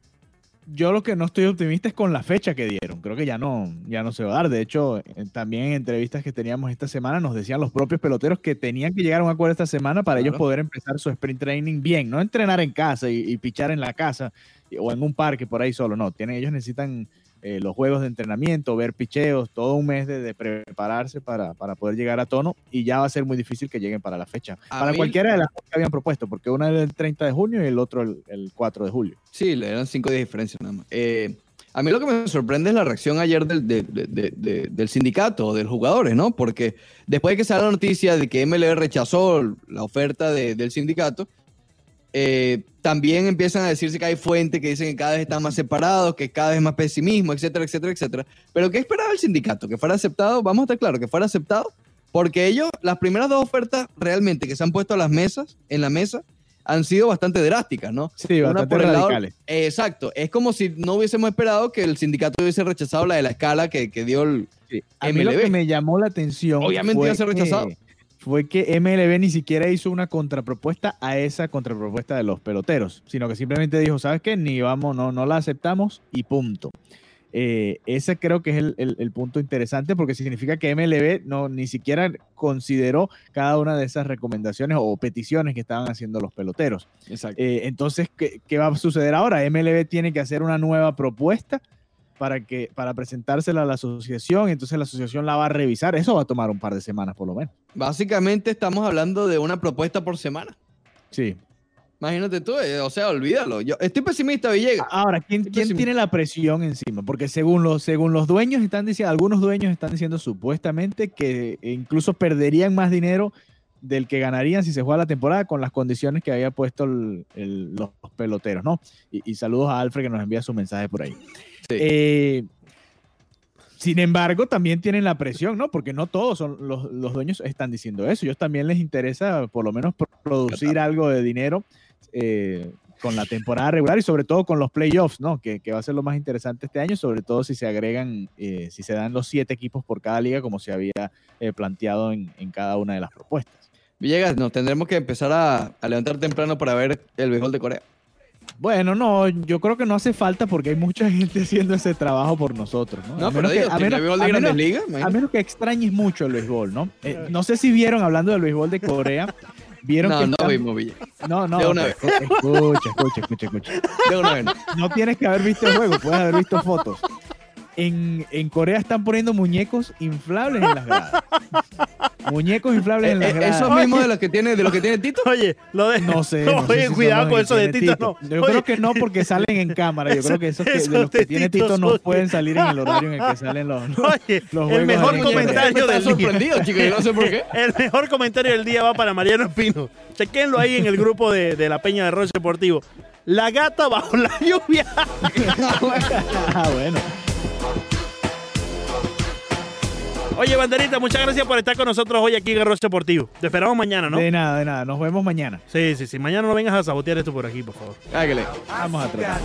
Yo lo que no estoy optimista es con la fecha que dieron. Creo que ya no, ya no se va a dar. De hecho, eh, también en entrevistas que teníamos esta semana nos decían los propios peloteros que tenían que llegar a un acuerdo esta semana para ellos poder empezar su sprint training bien. No entrenar en casa y, y pichar en la casa o en un parque por ahí solo. No, tienen, ellos necesitan eh, los juegos de entrenamiento, ver picheos, todo un mes de, de prepararse para, para poder llegar a tono y ya va a ser muy difícil que lleguen para la fecha. A para mí- cualquiera de las que habían propuesto, porque una era el 30 de junio y el otro el, el 4 de julio. Sí, le eran cinco días de diferencia nada más. Eh, a mí lo que me sorprende es la reacción ayer del, de- de- de- de- del sindicato, de los jugadores, ¿no? Porque después de que sale la noticia de que MLB rechazó la oferta de- del sindicato, eh, también empiezan a decirse que hay fuentes que dicen que cada vez están más separados, que cada vez más pesimismo, etcétera, etcétera, etcétera. Pero ¿qué esperaba el sindicato? ¿Que fuera aceptado? Vamos a estar claros, que fuera aceptado, porque ellos, las primeras dos ofertas realmente que se han puesto a las mesas, en la mesa, han sido bastante drásticas, ¿no? Sí, Una bastante por lado- radicales. Eh, Exacto, es como si no hubiésemos esperado que el sindicato hubiese rechazado la de la escala que, que dio el... A mí lo que me llamó la atención Obviamente iba a ser rechazado. que- fue que MLB ni siquiera hizo una contrapropuesta a esa contrapropuesta de los peloteros, sino que simplemente dijo, ¿sabes qué? Ni vamos, no, no la aceptamos y punto. Eh, ese creo que es el, el- el punto interesante porque significa que MLB no ni siquiera consideró cada una de esas recomendaciones o peticiones que estaban haciendo los peloteros. Exacto. Eh, entonces, ¿qué, qué va a suceder ahora? MLB tiene que hacer una nueva propuesta para, que, para presentársela a la asociación, entonces la asociación la va a revisar. Eso va a tomar un par de semanas por lo menos. Básicamente estamos hablando de una propuesta por semana. Sí. Imagínate tú, eh, o sea, olvídalo. Yo estoy pesimista, Villegas. Ahora, ¿quién, quién tiene la presión encima? Porque según los, según los dueños están diciendo, algunos dueños están diciendo supuestamente que incluso perderían más dinero del que ganarían si se juega la temporada con las condiciones que había puesto el- los peloteros, ¿no? Y, y saludos a Alfred que nos envía su mensaje por ahí. Sí. Eh, sin embargo, también tienen la presión, ¿no? Porque no todos son los, los dueños están diciendo eso. Ellos también les interesa por lo menos pro- producir algo de dinero eh, con la temporada regular y sobre todo con los playoffs, ¿no? Que, que va a ser lo más interesante este año, sobre todo si se agregan, eh, si se dan los siete equipos por cada liga, como se había eh, planteado en, en cada una de las propuestas. Villegas, nos tendremos que empezar a, a levantar temprano para ver el béisbol de Corea. Bueno, no, yo creo que no hace falta porque hay mucha gente haciendo ese trabajo por nosotros, ¿no? No, A pero menos que- digo, a menos- a menos- Ligas, A menos que extrañes mucho el béisbol, ¿no? Eh, no sé si vieron, hablando del béisbol de Corea, vieron No, que no están- vimos, Villegas. No, no, De una escucha, escucha, escucha, escucha. De una vez. No tienes que haber visto el juego, puedes haber visto fotos. En, en Corea están poniendo muñecos inflables en las gradas. Muñecos inflables en las Eh, eh, gradas. Esos mismos de los que tiene, de los que tiene Tito. Oye, lo de. No sé. no sé Oye, si cuidado con eso de Tito, no. Yo Oye, creo que no porque salen en cámara. Yo creo que esos, que, esos de los que tiene Tito Tito no son- pueden salir en el horario en el que salen los. Oye, Los el mejor comentario del día. sorprendido, chicos, yo no sé por qué. El mejor comentario del día va para Mariano Espino. Chequenlo ahí en el grupo de, de la Peña de Roche Deportivo. La gata bajo la lluvia. ah, bueno. Oye, Banderita, muchas gracias por estar con nosotros hoy aquí en Roche Deportivo. Te esperamos mañana, ¿no? De nada, de nada. Nos vemos mañana. Sí, sí, sí. Mañana no vengas a sabotear esto por aquí, por favor. Hágale. Vamos a tratar.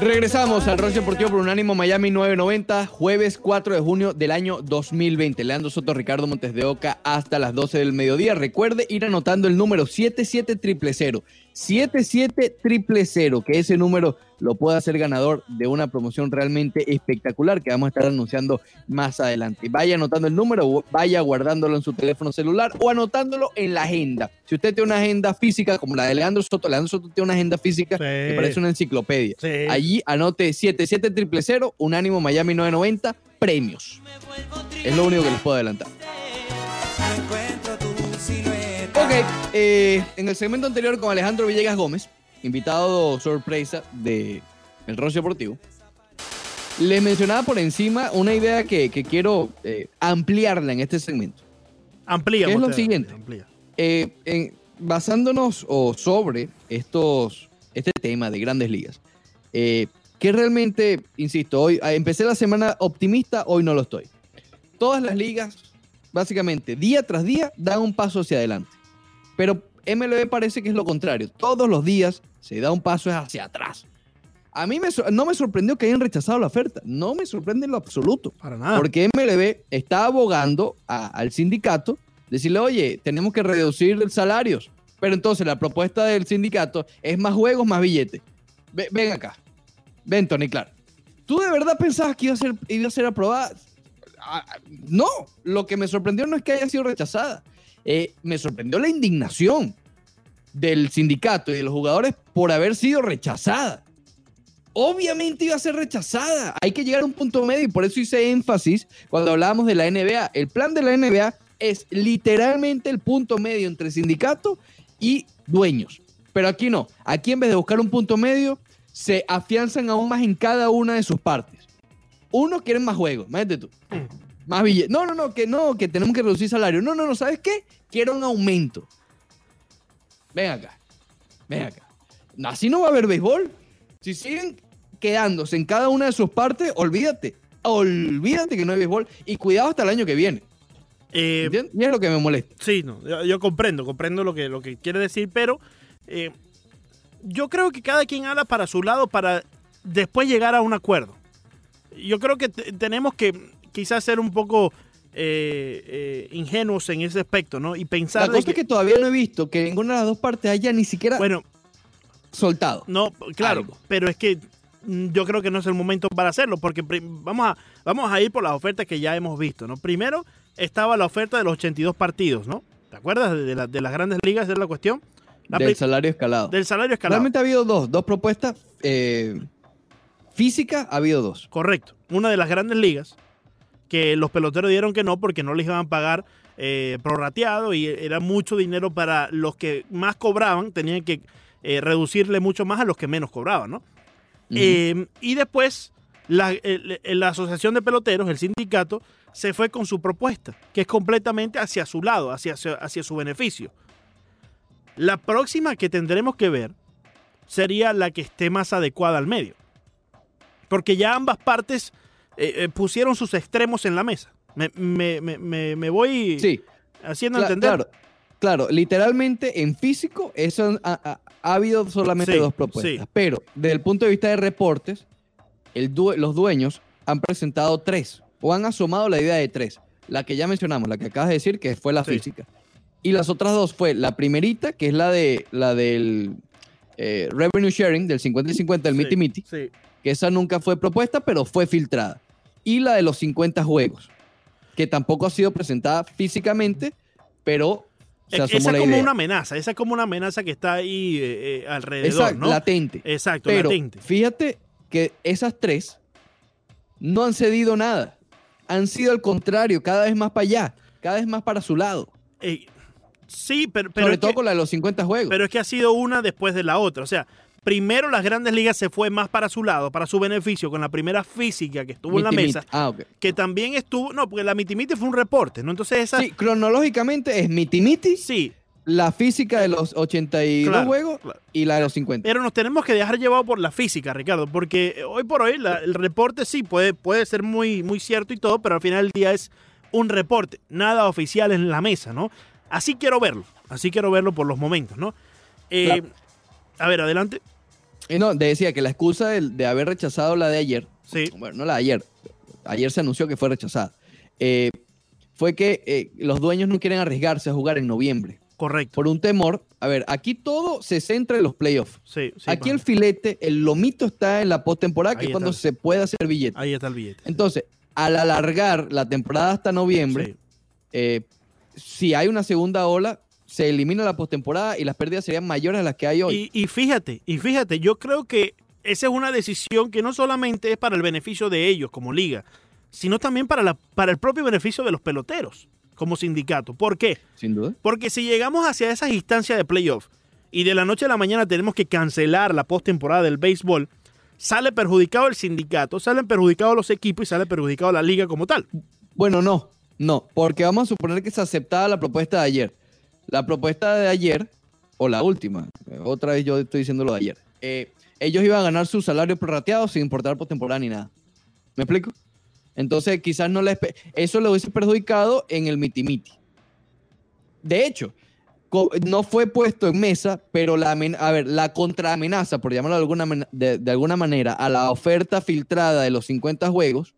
Regresamos al Roche Deportivo por Unánimo Miami 990, jueves 4 de junio del año 2020. Leandro Soto, Ricardo Montes de Oca hasta las 12 del mediodía. Recuerde ir anotando el número 77000. 77000, que ese número lo pueda hacer ganador de una promoción realmente espectacular que vamos a estar anunciando más adelante. Vaya anotando el número, vaya guardándolo en su teléfono celular o anotándolo en la agenda. Si usted tiene una agenda física como la de Leandro Soto, Leandro Soto tiene una agenda física Sí. que parece una enciclopedia. Sí. Allí anote 77000, Unánimo Miami 990, premios. Es lo único que les puedo adelantar. Eh, en el segmento anterior con Alejandro Villegas Gómez, invitado sorpresa de El Rocio Deportivo, les mencionaba por encima una idea que, que quiero eh, ampliarla en este segmento. Amplía. ¿Qué es lo siguiente? amplía. Eh, en- basándonos o sobre estos, este tema de grandes ligas, eh, que realmente, insisto, hoy ah, empecé la semana optimista, hoy no lo estoy. Todas las ligas, básicamente, día tras día, dan un paso hacia adelante. Pero MLB parece que es lo contrario. Todos los días se da un paso hacia atrás. A mí me no me sorprendió que hayan rechazado la oferta. No me sorprende en lo absoluto. Para nada. Porque MLB está abogando a- al sindicato, decirle, oye, tenemos que reducir salarios. Pero entonces la propuesta del sindicato es más juegos, más billetes. Ve- ven acá. Ven, Tony Clark. ¿Tú de verdad pensabas que iba a ser, iba a ser aprobada? Ah, ah, No, lo que me sorprendió no es que haya sido rechazada. Eh, me sorprendió la indignación del sindicato y de los jugadores por haber sido rechazada. Obviamente iba a ser rechazada. Hay que llegar a un punto medio y por eso hice énfasis cuando hablábamos de la NBA. El plan de la NBA es literalmente el punto medio entre sindicato y dueños. Pero aquí no. Aquí en vez de buscar un punto medio, se afianzan aún más en cada una de sus partes. Uno quieren más juegos, imagínate tú. Más billetes. No, no, no, que no, que tenemos que reducir salario. No, no, no, ¿sabes qué? Quiero un aumento. Ven acá. Ven acá. Así no va a haber béisbol. Si siguen quedándose en cada una de sus partes, olvídate. Olvídate que no hay béisbol. Y cuidado hasta el año que viene. Eh, ¿Entiendes? Y es lo que me molesta. Sí, no, yo, yo comprendo, comprendo lo que, lo que quiere decir, pero eh, yo creo que cada quien habla para su lado para después llegar a un acuerdo. Yo creo que te- tenemos que quizás ser un poco eh, eh, ingenuos en ese aspecto, ¿no? Y pensar La cosa es que todavía no he visto que ninguna de las dos partes haya ni siquiera bueno, soltado. no, claro, Algo. pero es que mm, yo creo que no es el momento para hacerlo, porque vamos a, vamos a ir por las ofertas que ya hemos visto, ¿no? Primero estaba la oferta de los 82 partidos, ¿no? ¿Te acuerdas de, la- de las grandes ligas? Es la cuestión. La del salario escalado. del salario escalado. Realmente ha habido dos, dos propuestas eh, físicas, ha habido dos. Correcto. Una de las grandes ligas que los peloteros dieron que no porque no les iban a pagar eh, prorrateado y era mucho dinero para los que más cobraban, tenían que eh, reducirle mucho más a los que menos cobraban, ¿no? Eh, y después la, el- la Asociación de Peloteros, el sindicato, se fue con su propuesta, que es completamente hacia su lado, hacia, hacia, hacia su beneficio. La próxima que tendremos que ver sería la que esté más adecuada al medio. Porque ya ambas partes eh, eh, pusieron sus extremos en la mesa. Me, me- me- me- me voy Sí, haciendo cla- entender. claro. Claro, literalmente en físico eso ha, ha- ha habido solamente Sí, dos propuestas. sí. Pero desde el punto de vista de reportes, el los dueños han presentado tres o han asomado la idea de tres. La que ya mencionamos, la que acabas de decir, que fue la Sí. física. Y las otras dos fue la primerita, que es la de la del eh, revenue sharing, del 50 y 50 del miti miti, que esa nunca fue propuesta, pero fue filtrada. Y la de los 50 juegos, que tampoco ha sido presentada físicamente, pero se esa es como idea. una amenaza, esa es como una amenaza que está ahí eh, eh, alrededor, Exacto, ¿no? latente. Exacto, Pero latente. fíjate que esas tres no han cedido nada. Han sido al contrario, cada vez más para allá, cada vez más para su lado. Eh, sí, pero, pero, Sobre todo que, con la de los 50 juegos. pero es que ha sido una después de la otra. O sea, primero las grandes ligas se fue más para su lado, para su beneficio, con la primera física que estuvo en la mesa. Ah, ok. que también estuvo, no, porque la mitimiti fue un reporte, ¿no? Entonces esa, Sí, cronológicamente es miti miti, sí, la física de los 82 Claro, juegos claro. y la de los 50. Pero nos tenemos que dejar llevado por la física, Ricardo, porque hoy por hoy la- el reporte sí puede, puede ser muy, muy cierto y todo, pero al final del día es un reporte, nada oficial en la mesa, ¿no? Así quiero verlo, así quiero verlo por los momentos, ¿no? Eh, Claro. A ver, adelante. Y no, te decía que la excusa de, de haber rechazado la de ayer, Sí, bueno, no la de ayer, ayer se anunció que fue rechazada, eh, fue que eh, los dueños no quieren arriesgarse a jugar en noviembre correcto. por un temor. A ver, aquí todo se centra en los playoffs. Sí, sí, aquí el filete, el lomito está en la postemporada, que es cuando se puede hacer billete. Ahí está el billete. Entonces, al alargar la temporada hasta noviembre, eh, si hay una segunda ola, se elimina la postemporada y las pérdidas serían mayores a las que hay hoy. Y, y fíjate, y fíjate, yo creo que esa es una decisión que no solamente es para el beneficio de ellos como liga, sino también para, la, para el propio beneficio de los peloteros como sindicato. ¿Por qué? sin duda. Porque si llegamos hacia esas instancias de playoff y de la noche a la mañana tenemos que cancelar la postemporada del béisbol, sale perjudicado el sindicato, salen perjudicados los equipos y sale perjudicado la liga como tal. Bueno, no, no, porque vamos a suponer que se aceptaba la propuesta de ayer. La propuesta de ayer, o la última, otra vez yo estoy diciendo lo de ayer, eh, ellos iban a ganar su salario prorrateado sin importar postemporada ni nada. ¿Me explico? Entonces, quizás no les... Eso lo hubiese perjudicado en el mitimiti. De hecho, no fue puesto en mesa, pero la, a ver, la contraamenaza, por llamarlo de alguna, de alguna manera, a la oferta filtrada de los 50 juegos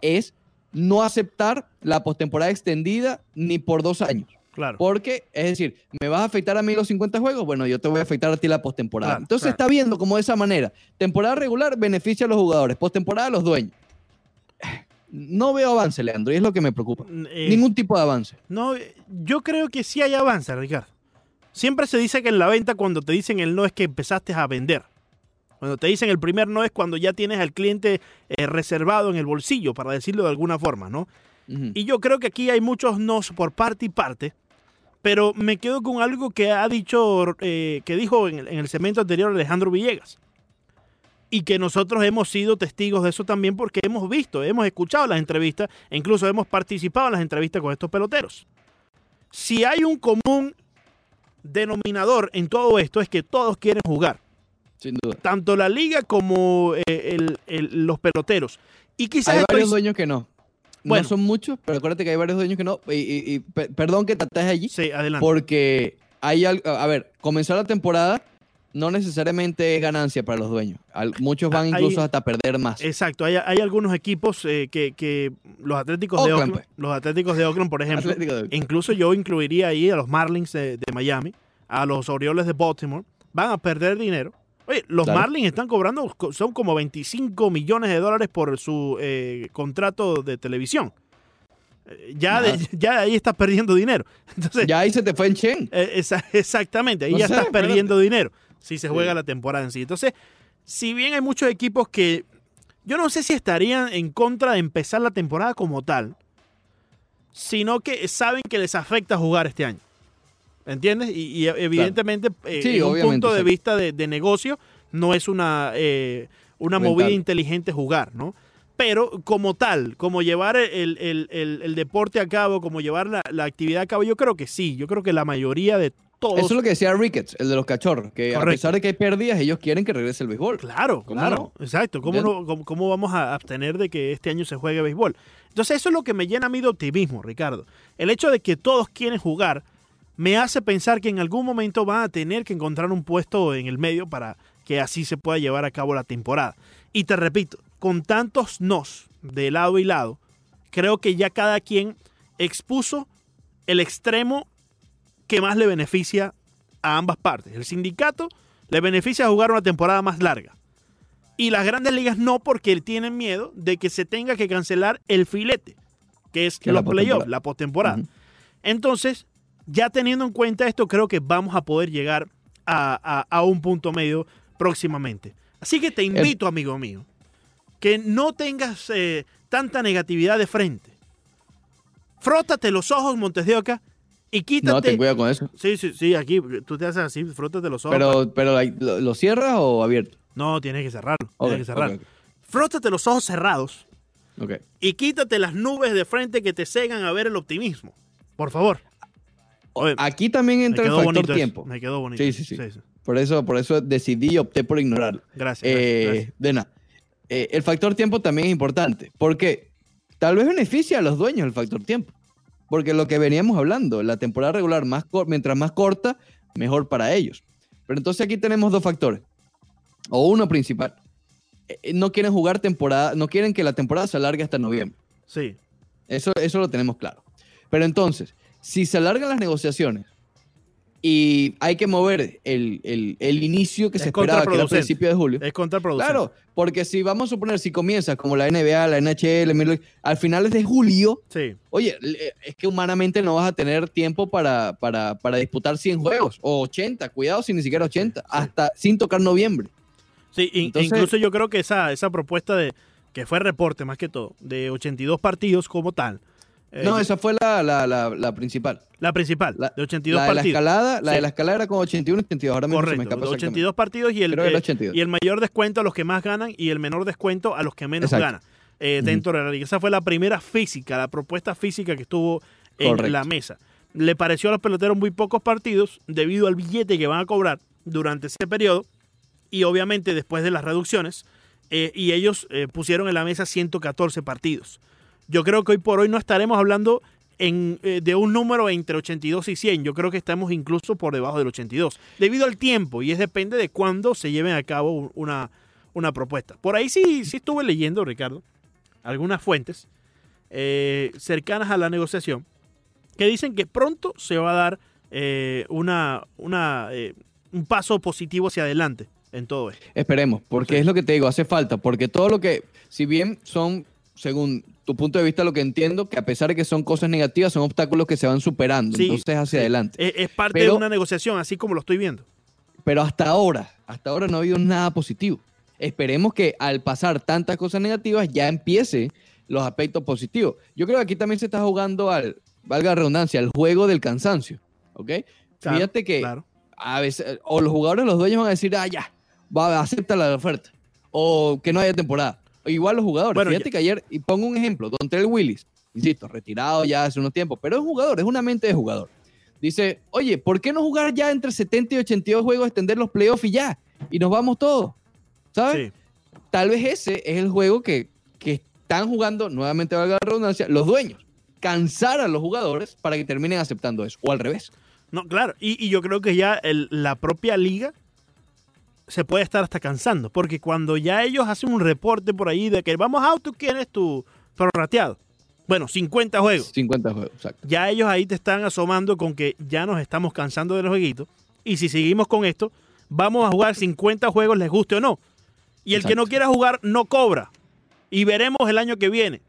es no aceptar la postemporada extendida ni por dos años. Claro. Porque, es decir, ¿me vas a afectar a mí los 50 juegos? Bueno, yo te voy a afectar a ti la postemporada. Claro, Entonces claro. está viendo como de esa manera. Temporada regular beneficia a los jugadores, postemporada a los dueños. No veo avance, Leandro, y es lo que me preocupa. Eh, Ningún tipo de avance. No, yo creo que sí hay avance, Ricardo. Siempre se dice que en la venta cuando te dicen el no es que empezaste a vender. Cuando te dicen el primer no es cuando ya tienes al cliente eh, reservado en el bolsillo, para decirlo de alguna forma, ¿no? Y yo creo que aquí hay muchos nos por parte y parte, pero me quedo con algo que ha dicho, eh, que dijo en el, en el segmento anterior Alejandro Villegas. Y que nosotros hemos sido testigos de eso también porque hemos visto, hemos escuchado las entrevistas e incluso hemos participado en las entrevistas con estos peloteros. Si hay un común denominador en todo esto es que todos quieren jugar Sin duda. tanto la liga como eh, el- el- los peloteros. Y quizás Hay estoy- varios dueños que no. Bueno. No son muchos, pero acuérdate que hay varios dueños que no. Y, y- y pe- perdón que te atajes allí, Sí, adelante. porque hay algo. A ver, comenzar la temporada no necesariamente es ganancia para los dueños. Al- muchos van incluso hasta perder más. Exacto, hay, hay algunos equipos eh, que, que los Atléticos de Oakland, pues. los Atléticos de Oakland, por ejemplo, incluso yo incluiría ahí a los Marlins de, de Miami, a los Orioles de Baltimore, van a perder dinero. Oye, los. Marlins están cobrando, co- son como 25 millones de dólares por su eh, contrato de televisión. Eh, Ya, de, ya ahí estás perdiendo dinero. Entonces, Ya ahí se te fue en Chen. eh, esa- exactamente, ahí No ya sé, estás espérate. perdiendo dinero si se juega Sí. la temporada en sí. Entonces, si bien hay muchos equipos que yo no sé si estarían en contra de empezar la temporada como tal, sino que saben que les afecta jugar este año. ¿Entiendes? Y, y evidentemente, eh, Sí, en un punto de sí. vista de, de negocio, no es una, eh, una movida inteligente jugar, ¿no? Pero como tal, como llevar el, el- el- el deporte a cabo, como llevar la, la actividad a cabo, yo creo que sí. Yo creo que la mayoría de todos. Eso es lo que decía Ricketts, el de los cachorros, que a Correcto. pesar de que hay pérdidas, ellos quieren que regrese el béisbol. Claro, ¿Cómo claro, exacto. ¿Cómo, no- cómo, cómo vamos a abstener de que este año se juegue béisbol? Entonces eso es lo que me llena a mí de optimismo, Ricardo. El hecho de que todos quieren jugar me hace pensar que en algún momento van a tener que encontrar un puesto en el medio para que así se pueda llevar a cabo la temporada. Y te repito, con tantos nos de lado y lado, creo que ya cada quien expuso el extremo que más le beneficia a ambas partes. El sindicato le beneficia jugar una temporada más larga. Y las grandes ligas no porque tienen miedo de que se tenga que cancelar el filete, que es Que los playoffs, postemporada. la postemporada. Entonces, ya teniendo en cuenta esto, creo que vamos a poder llegar a, a- a un punto medio próximamente. Así que te invito, amigo mío, que no tengas eh, tanta negatividad de frente. Frótate los ojos, Montes de Oca, y No, quítate. ten cuidado con eso. sí, sí, sí, aquí tú te haces así, frótate los ojos. Pero, pero ¿lo, lo cierras o abierto? No, tienes que cerrarlo. Tienes que cerrarlo. ok, Frótate los ojos cerrados y quítate las nubes de frente que te cegan a ver el optimismo. Por favor. Oye, Aquí también entra el factor bonito eso, tiempo. Me quedó bonito. Sí, sí, sí. Por eso, por eso decidí y opté por ignorarlo. Gracias. Eh, gracias, gracias. de nada. Eh, el factor tiempo también es importante. Porque tal vez beneficia a los dueños el factor tiempo. Porque lo que veníamos hablando, la temporada regular, más mientras más corta, mejor para ellos. Pero entonces aquí tenemos dos factores. O uno principal. Eh, eh, No quieren jugar temporada, no quieren que la temporada se alargue hasta noviembre. Sí. Eso, eso lo tenemos claro. Pero entonces, si se alargan las negociaciones y hay que mover el, el- el inicio que Es se esperaba, que era a de julio. Es contraproducente. Claro, porque si vamos a suponer, si comienza como la NBA, la NHL, al finales de julio, Sí. oye, le- es que humanamente no vas a tener tiempo para, para, para disputar 100 juegos o 80, cuidado si ni siquiera 80, hasta sin tocar noviembre. Sí, Entonces- incluso yo creo que esa, esa propuesta de, que fue reporte más que todo, de 82 partidos como tal. Eh, no, esa fue la, la, la, la principal. la principal, La, de 82 la de la partidos. escalada, la Sí. de la escalada era con 81 82, ahora mismo se me Correcto, escapa de exactamente. 82 partidos y el, eh, 82. y el mayor descuento a los que más ganan y el menor descuento a los que menos Exacto. ganan eh, dentro de la liga. Esa fue la primera física, la propuesta física que estuvo en Correcto. la mesa. Le pareció a los peloteros muy pocos partidos debido al billete que van a cobrar durante ese periodo y obviamente después de las reducciones eh, y ellos eh, pusieron en la mesa 114 partidos. Yo creo que hoy por hoy no estaremos hablando en, eh, de un número entre 82 y 100. Yo creo que estamos incluso por debajo del 82, debido al tiempo, y es depende de cuándo se lleven a cabo un- una, una propuesta. Por ahí sí, sí estuve leyendo, Ricardo, algunas fuentes eh, cercanas a la negociación que dicen que pronto se va a dar eh, una, una, eh, un paso positivo hacia adelante en todo esto. Esperemos, porque Sí. es lo que te digo, hace falta, porque todo lo que, si bien son, según tu punto de vista, lo que entiendo, que a pesar de que son cosas negativas, son obstáculos que se van superando, Sí, entonces hacia sí. adelante. Es, es parte Pero- de una negociación, así como lo estoy viendo. Pero hasta ahora, hasta ahora no ha habido nada positivo. Esperemos que al pasar tantas cosas negativas ya empiece los aspectos positivos. Yo creo que aquí también se está jugando al, valga la redundancia, al juego del cansancio, ¿ok? Claro, Fíjate que Claro. a veces, o los jugadores, los dueños van a decir, ah, ya, va, acepta la oferta. O que no haya temporada. Igual los jugadores. Bueno, Fíjate ya- que ayer, y pongo un ejemplo, Don Trell Willis, insisto, retirado ya hace unos tiempos, pero es jugador, es una mente de jugador. Dice, oye, ¿por qué no jugar ya entre 70 y 82 juegos, extender los playoffs y ya? Y nos vamos todos. ¿Sabes? Sí. Tal vez ese es el juego que, que están jugando, nuevamente valga la redundancia, los dueños. Cansar a los jugadores para que terminen aceptando eso. O al revés. No, claro. Y, y yo creo que ya el- la propia liga se puede estar hasta cansando. Porque cuando ya ellos hacen un reporte por ahí de que vamos a, tú quieres tu prorrateado. Bueno, 50 juegos. 50 juegos, exacto. Ya ellos ahí te están asomando con que ya nos estamos cansando de los jueguitos. Y si seguimos con esto, vamos a jugar 50 juegos, les guste o no. Y el que no quiera jugar, no cobra. Y veremos el año que viene.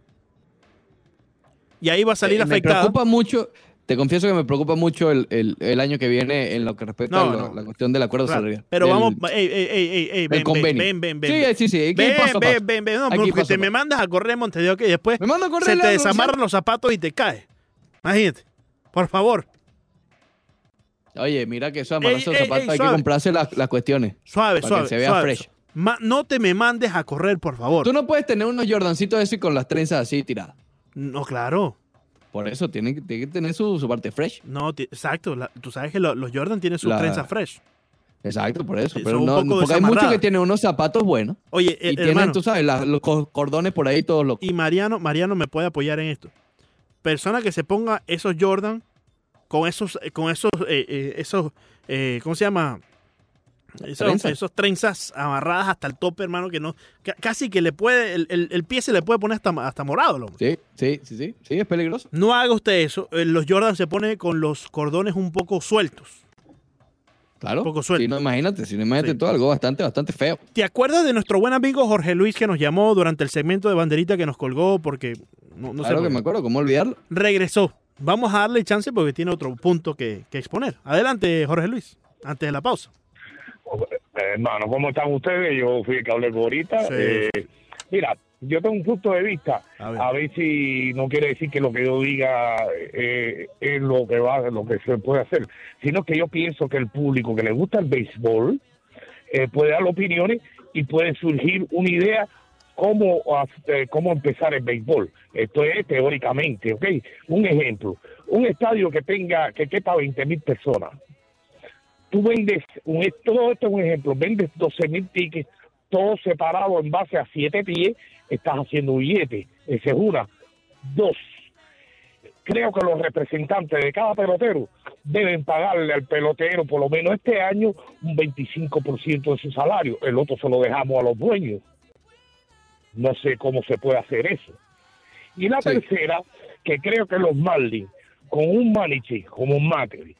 Y ahí va a salir Eh, me afectado. preocupa mucho, te confieso que me preocupa mucho el, el- el año que viene en lo que respecta No, a lo- no. la cuestión del acuerdo Claro, salarial. Pero Del- vamos, ey, ey, ey, ey, ey, ven, ven, convenio. ven, ven, ven, Sí, sí, sí, Ven, paso a paso. ven, ven, ven, no, porque paso te me mandas a correr Montevideo que después Me mando a correr se te desamarran los zapatos y te caes. Imagínate. Por favor, Oye, mira que eso amarrarse los zapatos hay que comprarse las, las cuestiones. suave, Para suave. que se vea suave, fresh. suave. Ma- no te me mandes a correr, por favor. Tú no puedes tener unos Jordancitos y con las trenzas así tiradas. No, claro. Por eso tiene, que- tiene que tener su, su parte fresh. No, exacto. la- tú sabes que lo- los Jordan tienen sus La- trenzas fresh. Exacto, por eso. Pero no, porque hay muchos que tienen unos zapatos buenos Oye, y eh, tienen, hermano, tú sabes, los co- cordones por ahí todos locos. y Mariano, Mariano me puede apoyar en esto. Persona que se ponga esos Jordan con esos, eh, con esos, eh, eh, esos, eh, ¿cómo se llama? Esos, Trenzas. esos trenzas amarradas hasta el tope, hermano, que no, ca- casi que le puede, el, el- el pie se le puede poner hasta, hasta morado, loco. Sí, sí, sí, sí, sí, es peligroso. No haga usted eso. Eh, Los Jordan se pone con los cordones un poco sueltos. Claro. Poco suelto. Si no, imagínate, si no, imagínate Sí. todo algo bastante, bastante feo. ¿Te acuerdas de nuestro buen amigo Jorge Luis que nos llamó durante el segmento de banderita que nos colgó porque no, no sé claro por que me acuerdo, ¿cómo olvidarlo? regresó. Vamos a darle chance porque tiene otro punto que, que exponer. Adelante, Jorge Luis, antes de la pausa. Hermano, ¿cómo están ustedes? Yo fui el que hablé ahorita. Sí. Eh, mira, yo tengo un punto de vista. A ver. A ver si no quiere decir que lo que yo diga eh, es lo que va, lo que se puede hacer, sino que yo pienso que el público que le gusta el béisbol eh, puede dar opiniones y puede surgir una idea cómo, eh, cómo empezar el béisbol. Esto es teóricamente, ¿ok? Un ejemplo, un estadio que tenga, que quepa 20 mil personas. Tú vendes, un, todo esto es un ejemplo, vendes 12 mil tickets, todo separado en base a siete pies, estás haciendo billete. Esa es una. Dos, creo que los representantes de cada pelotero deben pagarle al pelotero por lo menos este año un 25% de su salario. El otro se lo dejamos a los dueños. No sé cómo se puede hacer eso. Y la Sí. tercera, que creo que los Marlins, con un Manichi como Macri,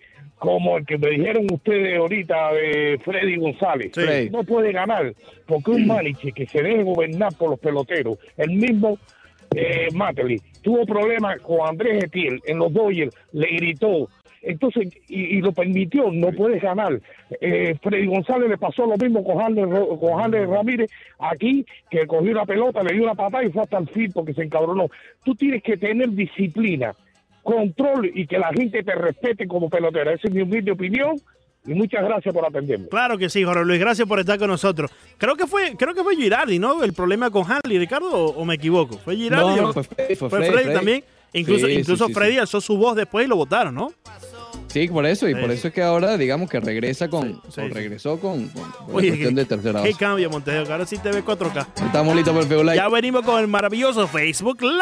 como el que me dijeron ustedes ahorita de Freddy González, Sí. No puede ganar, porque un Manichi que se deje gobernar por los peloteros, el mismo eh, Matterly, tuvo problemas con Andrés Etiel en los Dodgers, le gritó, entonces, y, y lo permitió, no puedes ganar. Eh, Freddy González le pasó lo mismo con Jander, Ro- con Ramírez aquí, que cogió una pelota, le dio una patada y fue hasta el fin porque se encabronó. Tú tienes que tener disciplina, control y que la gente te respete como pelotera. Esa es mi humilde opinión y muchas gracias por atenderme. Claro que sí, Jorge Luis, gracias por estar con nosotros. Creo que fue, creo que fue Girardi, ¿no? El problema con Hanley, Ricardo, o, o me equivoco. Fue Girardi. No, o- fue Freddy, fue fue Freddy, Freddy, Freddy. también. Incluso, Sí, incluso sí, sí. Freddy alzó su voz después y lo votaron, ¿no? Sí, por eso, y Sí. por eso es que ahora digamos que regresa con, Sí, sí, o sí. regresó con, con- con la Oye, cuestión qué- de tercera Qué cambio, Montejo, ahora sí te ve 4K. Estamos listos para el Facebook Live. Ya venimos con el maravilloso Facebook Live.